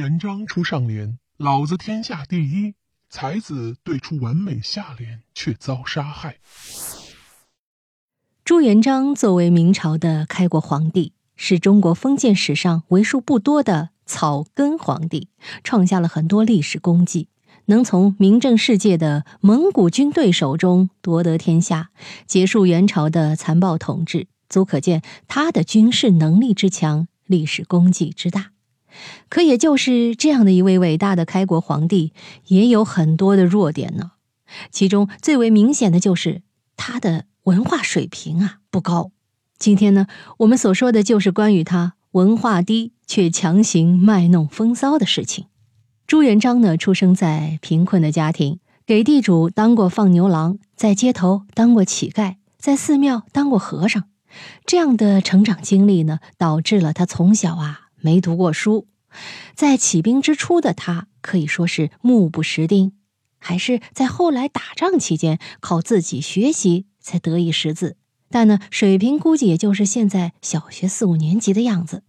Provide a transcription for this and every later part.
元璋出上联：“老子天下第一。”才子对出完美下联，却遭杀害。朱元璋作为明朝的开国皇帝，是中国封建史上为数不多的草根皇帝，创下了很多历史功绩。能从名震世界的蒙古军队手中夺得天下，结束元朝的残暴统治，足可见他的军事能力之强，历史功绩之大。可也就是这样的一位伟大的开国皇帝，也有很多的弱点呢。其中最为明显的就是他的文化水平啊不高。今天呢，我们所说的就是关于他文化低却强行卖弄风骚的事情。朱元璋呢，出生在贫困的家庭，给地主当过放牛郎，在街头当过乞丐，在寺庙当过和尚。这样的成长经历呢，导致了他从小啊没读过书。在起兵之初的他可以说是目不识丁，还是在后来打仗期间靠自己学习才得以识字。但呢，水平估计也就是现在小学四五年级的样子。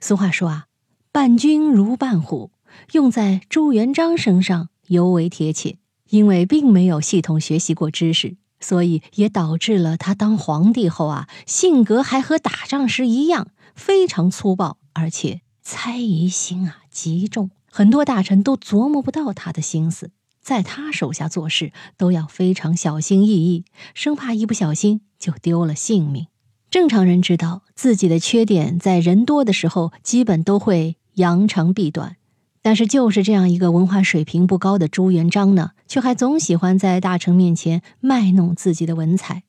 俗话说啊，伴君如伴虎。用在朱元璋身上尤为贴切，因为并没有系统学习过知识，所以也导致了他当皇帝后啊，性格还和打仗时一样，非常粗暴，而且猜疑心啊极重。很多大臣都琢磨不到他的心思，在他手下做事都要非常小心翼翼，生怕一不小心就丢了性命。正常人知道自己的缺点，在人多的时候基本都会扬长避短。但是，就是这样一个文化水平不高的朱元璋呢，却还总喜欢在大臣面前卖弄自己的文采。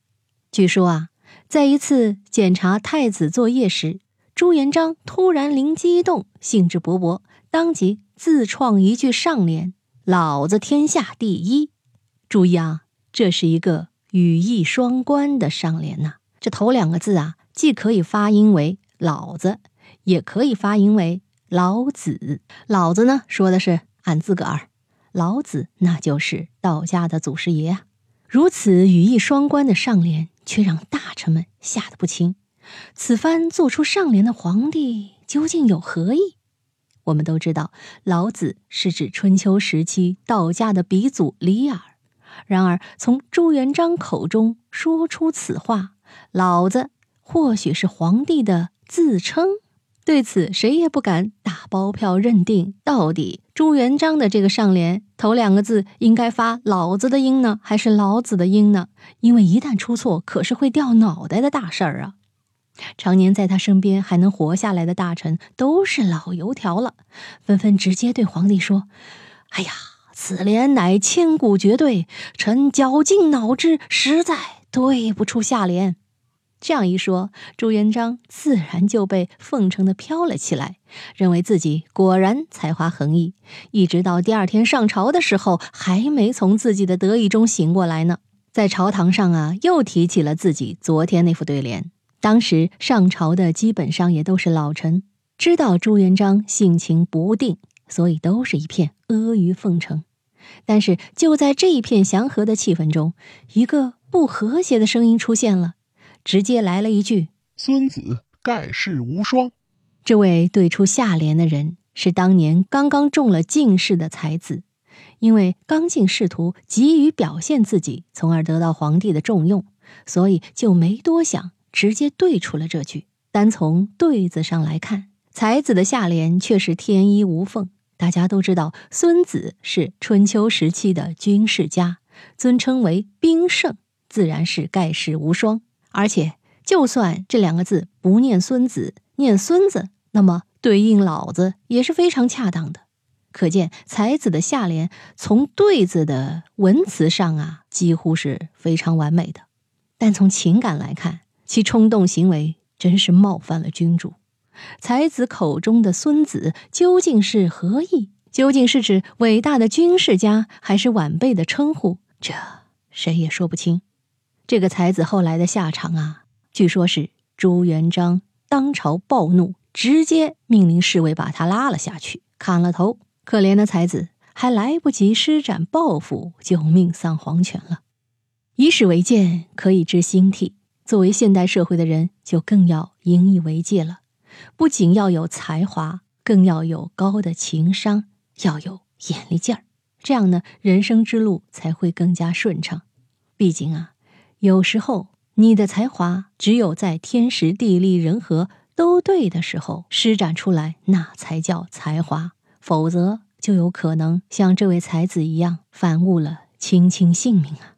据说啊，在一次检查太子作业时，朱元璋突然灵机一动，兴致勃勃，当即自创一句上联：“老子天下第一。”注意啊，这是一个语义双关的上联呐。这头两个字啊，既可以发音为“老子”，也可以发音为。老子，老子呢说的是俺自个儿，老子那就是道家的祖师爷啊。如此语义双关的上联，却让大臣们吓得不轻。此番做出上联的皇帝究竟有何意？我们都知道，老子是指春秋时期道家的鼻祖李耳。然而，从朱元璋口中说出此话，老子或许是皇帝的自称。对此，谁也不敢打包票认定，到底朱元璋的这个上联头两个字应该发“老子”的音呢，还是“老子”的音呢？因为一旦出错，可是会掉脑袋的大事儿啊！常年在他身边还能活下来的大臣都是老油条了，纷纷直接对皇帝说：“哎呀，此联乃千古绝对，臣绞尽脑汁，实在对不出下联。”这样一说，朱元璋自然就被奉承的飘了起来，认为自己果然才华横溢。一直到第二天上朝的时候，还没从自己的得意中醒过来呢。在朝堂上啊，又提起了自己昨天那副对联。当时上朝的基本上也都是老臣，知道朱元璋性情不定，所以都是一片阿谀奉承。但是就在这一片祥和的气氛中，一个不和谐的声音出现了。直接来了一句：“孙子盖世无双。”这位对出下联的人是当年刚刚中了进士的才子，因为刚进仕途，急于表现自己，从而得到皇帝的重用，所以就没多想，直接对出了这句。单从对子上来看，才子的下联却是天衣无缝。大家都知道，孙子是春秋时期的军事家，尊称为兵圣，自然是盖世无双。而且，就算这两个字不念孙子，念孙子，那么对应老子也是非常恰当的。可见才子的下联从对子的文词上啊，几乎是非常完美的。但从情感来看，其冲动行为真是冒犯了君主。才子口中的孙子究竟是何意？究竟是指伟大的军事家，还是晚辈的称呼？这谁也说不清。这个才子后来的下场啊，据说是朱元璋当朝暴怒，直接命令侍卫把他拉了下去，砍了头。可怜的才子还来不及施展抱负，就命丧黄泉了。以史为鉴，可以知兴替。作为现代社会的人，就更要引以为戒了。不仅要有才华，更要有高的情商，要有眼力劲儿。这样呢，人生之路才会更加顺畅。毕竟啊，有时候你的才华只有在天时地利人和都对的时候施展出来，那才叫才华。否则，就有可能像这位才子一样，反误了卿卿性命啊！